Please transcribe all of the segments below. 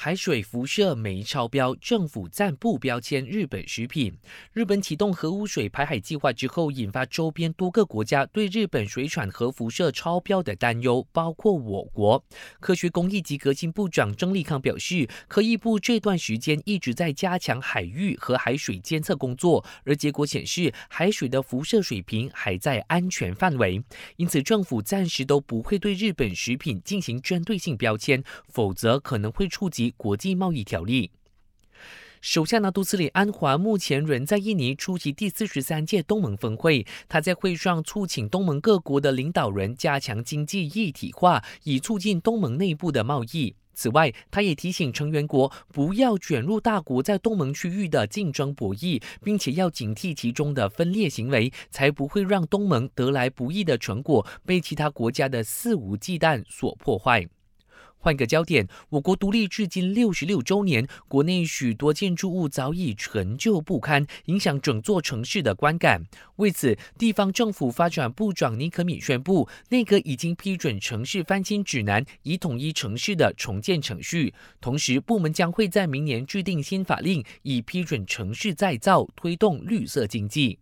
海水辐射没超标，政府暂不标签日本食品。日本启动核污水排海计划之后，引发周边多个国家对日本水产核辐射超标的担忧，包括我国。科学工艺及革新部长郑立康表示，科技部这段时间一直在加强海域和海水监测工作，而结果显示海水的辐射水平还在安全范围，因此政府暂时都不会对日本食品进行针对性标签，否则可能会触及。国际贸易条例，首相拿杜斯里安华目前仍在印尼出席第四十三届东盟峰会。他在会上促请东盟各国的领导人加强经济一体化，以促进东盟内部的贸易。此外，他也提醒成员国不要卷入大国在东盟区域的竞争博弈，并且要警惕其中的分裂行为，才不会让东盟得来不易的成果被其他国家的肆无忌惮所破坏。换个焦点，我国独立至今六十六周年，国内许多建筑物早已陈旧不堪，影响整座城市的观感。为此，地方政府发展部长尼可米宣布，内阁已经批准城市翻新指南，以统一城市的重建程序。同时，部门将会在明年制定新法令，以批准城市再造，推动绿色经济。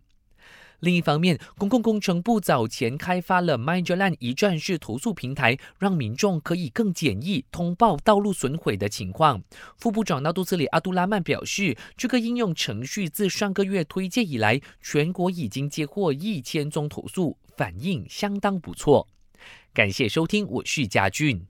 另一方面，公共工程部早前开发了 MyJalan 一站式投诉平台，让民众可以更简易通报道路损毁的情况。副部长纳杜斯里阿杜拉曼表示，这个应用程序自上个月推荐以来，全国已经接获一千宗投诉，反应相当不错。感谢收听，我是嘉俊。